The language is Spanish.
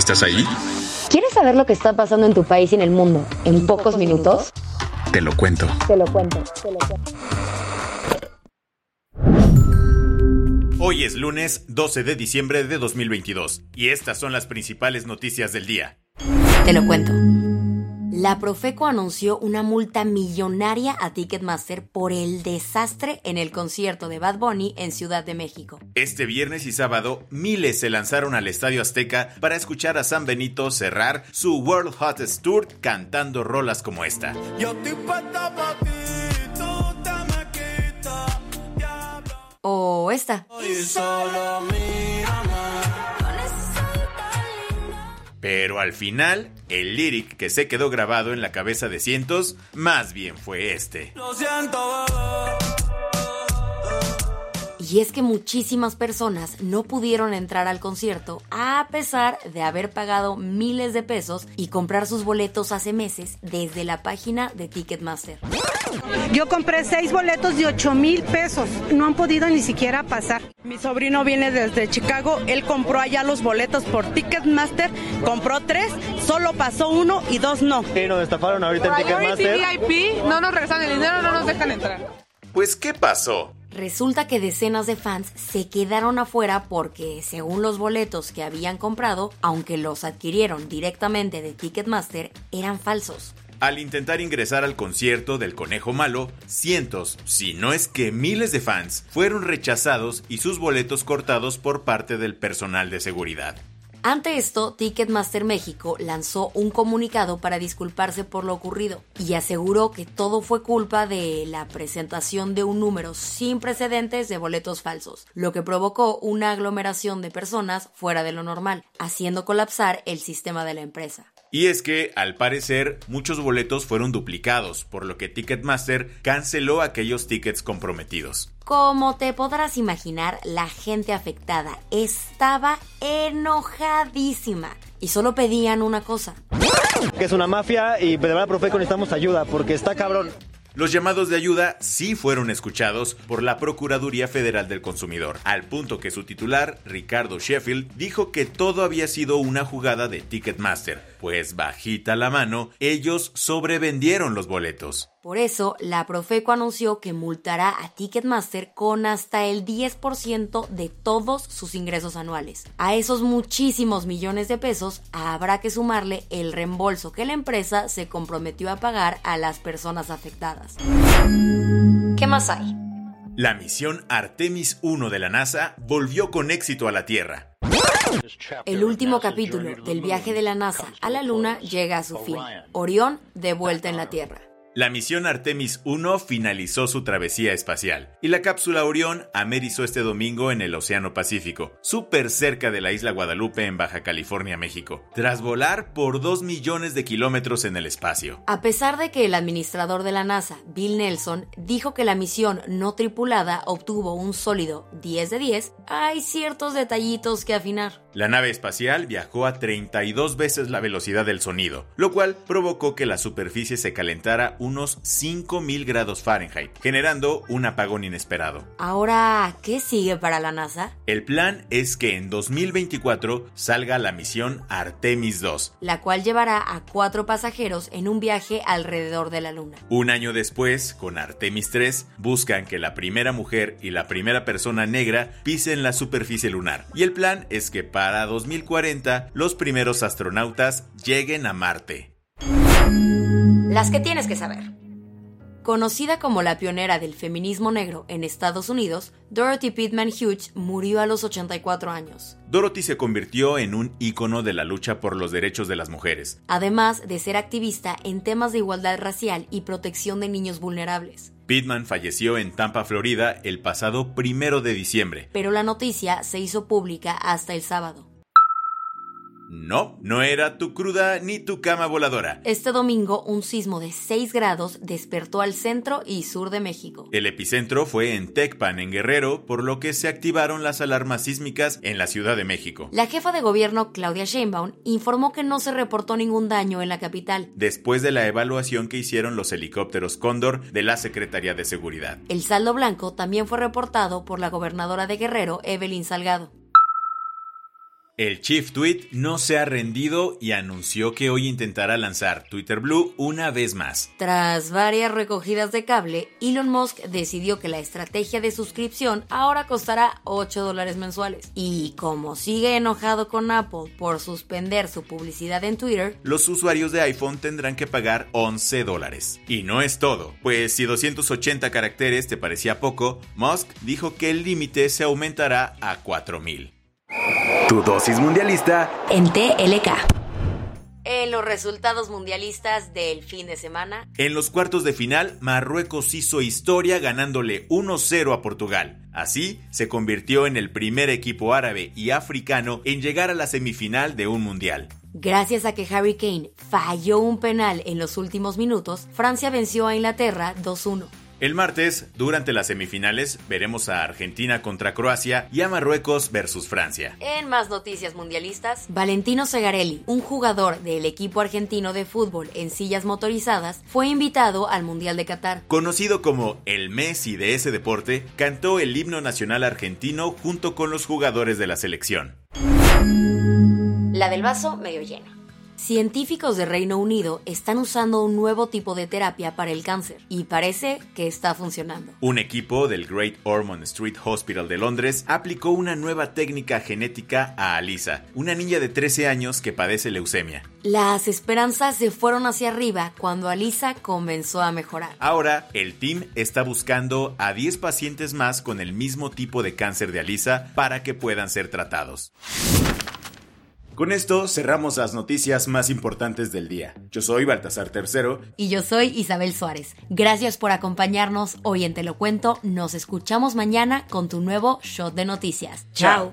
¿Estás ahí? ¿Quieres saber lo que está pasando en tu país y en el mundo en pocos minutos? Te lo cuento. Te lo cuento, te lo cuento. Hoy es lunes 12 de diciembre de 2022 y estas son las principales noticias del día. Te lo cuento. La Profeco anunció una multa millonaria a Ticketmaster por el desastre en el concierto de Bad Bunny en Ciudad de México. Este viernes y sábado, miles se lanzaron al Estadio Azteca para escuchar a San Benito cerrar su World Hottest Tour cantando rolas como esta. O esta. Pero al final, el lyric que se quedó grabado en la cabeza de cientos, más bien fue este. Y es que muchísimas personas no pudieron entrar al concierto a pesar de haber pagado miles de pesos y comprar sus boletos hace meses desde la página de Ticketmaster. Yo compré seis boletos de 8 mil pesos. No han podido ni siquiera pasar. Mi sobrino viene desde Chicago. Él compró allá los boletos por Ticketmaster. Compró tres, solo pasó uno y dos no. Y nos estafaron ahorita en Ticketmaster. VIP, no nos regresan el dinero, no nos dejan entrar. Pues, ¿qué pasó? Resulta que decenas de fans se quedaron afuera porque, según los boletos que habían comprado, aunque los adquirieron directamente de Ticketmaster, eran falsos. Al intentar ingresar al concierto del Conejo Malo, cientos, si no es que miles de fans fueron rechazados y sus boletos cortados por parte del personal de seguridad. Ante esto, Ticketmaster México lanzó un comunicado para disculparse por lo ocurrido y aseguró que todo fue culpa de la presentación de un número sin precedentes de boletos falsos, lo que provocó una aglomeración de personas fuera de lo normal, haciendo colapsar el sistema de la empresa. Y es que, al parecer, muchos boletos fueron duplicados, por lo que Ticketmaster canceló aquellos tickets comprometidos. Como te podrás imaginar, la gente afectada estaba enojadísima y solo pedían una cosa. Que es una mafia y de verdad, Profeco, necesitamos ayuda porque está cabrón. Los llamados de ayuda sí fueron escuchados por la Procuraduría Federal del Consumidor, al punto que su titular, Ricardo Sheffield, dijo que todo había sido una jugada de Ticketmaster, pues bajita la mano, ellos sobrevendieron los boletos. Por eso, la Profeco anunció que multará a Ticketmaster con hasta el 10% de todos sus ingresos anuales. A esos muchísimos millones de pesos habrá que sumarle el reembolso que la empresa se comprometió a pagar a las personas afectadas. ¿Qué más hay? La misión Artemis 1 de la NASA volvió con éxito a la Tierra. El último capítulo del viaje de la NASA a la Luna llega a su fin. Orión de vuelta en la Tierra. La misión Artemis 1 finalizó su travesía espacial y la cápsula Orión amerizó este domingo en el Océano Pacífico, súper cerca de la isla Guadalupe en Baja California, México, tras volar por 2 millones de kilómetros en el espacio. A pesar de que el administrador de la NASA, Bill Nelson, dijo que la misión no tripulada obtuvo un sólido 10 de 10, hay ciertos detallitos que afinar. La nave espacial viajó a 32 veces la velocidad del sonido, lo cual provocó que la superficie se calentara unos 5000 grados Fahrenheit, generando un apagón inesperado. Ahora, ¿qué sigue para la NASA? El plan es que en 2024 salga la misión Artemis 2, La cual llevará a cuatro pasajeros en un viaje alrededor de la Luna. Un año después, con Artemis 3, buscan que la primera mujer y la primera persona negra pisen la superficie lunar. Y el plan es que para 2040 los primeros astronautas lleguen a Marte. Las que tienes que saber. Conocida como la pionera del feminismo negro en Estados Unidos, Dorothy Pittman Hughes murió a los 84 años. Dorothy se convirtió en un ícono de la lucha por los derechos de las mujeres. Además de ser activista en temas de igualdad racial y protección de niños vulnerables. Pittman falleció en Tampa, Florida, el pasado primero de diciembre. Pero la noticia se hizo pública hasta el sábado. No, no era tu cruda ni tu cama voladora. Este domingo, un sismo de 6 grados despertó al centro y sur de México. El epicentro fue en Tecpan, en Guerrero, por lo que se activaron las alarmas sísmicas en la Ciudad de México. La jefa de gobierno, Claudia Sheinbaum, informó que no se reportó ningún daño en la capital. Después de la evaluación que hicieron los helicópteros Cóndor de la Secretaría de Seguridad. El saldo blanco también fue reportado por la gobernadora de Guerrero, Evelyn Salgado. El Chief Tweet no se ha rendido y anunció que hoy intentará lanzar Twitter Blue una vez más. Tras varias recogidas de cable, Elon Musk decidió que la estrategia de suscripción ahora costará 8 dólares mensuales. Y como sigue enojado con Apple por suspender su publicidad en Twitter, los usuarios de iPhone tendrán que pagar 11 dólares. Y no es todo, pues si 280 caracteres te parecía poco, Musk dijo que el límite se aumentará a 4000. Tu dosis mundialista en TLK. En los resultados mundialistas del fin de semana. En los cuartos de final, Marruecos hizo historia ganándole 1-0 a Portugal. Así, se convirtió en el primer equipo árabe y africano en llegar a la semifinal de un mundial. Gracias a que Harry Kane falló un penal en los últimos minutos, Francia venció a Inglaterra 2-1. El martes, durante las semifinales, veremos a Argentina contra Croacia y a Marruecos versus Francia. En más noticias mundialistas, Valentino Segarelli, un jugador del equipo argentino de fútbol en sillas motorizadas, fue invitado al Mundial de Qatar. Conocido como el Messi de ese deporte, cantó el himno nacional argentino junto con los jugadores de la selección. La del vaso medio lleno. Científicos de Reino Unido están usando un nuevo tipo de terapia para el cáncer y parece que está funcionando. Un equipo del Great Ormond Street Hospital de Londres aplicó una nueva técnica genética a Alisa, una niña de 13 años que padece leucemia. Las esperanzas se fueron hacia arriba cuando Alisa comenzó a mejorar. Ahora, el team está buscando a 10 pacientes más con el mismo tipo de cáncer de Alisa para que puedan ser tratados. Con esto cerramos las noticias más importantes del día. Yo soy Baltasar Tercero. Y yo soy Isabel Suárez. Gracias por acompañarnos hoy en Te lo cuento. Nos escuchamos mañana con tu nuevo shot de noticias. Chao.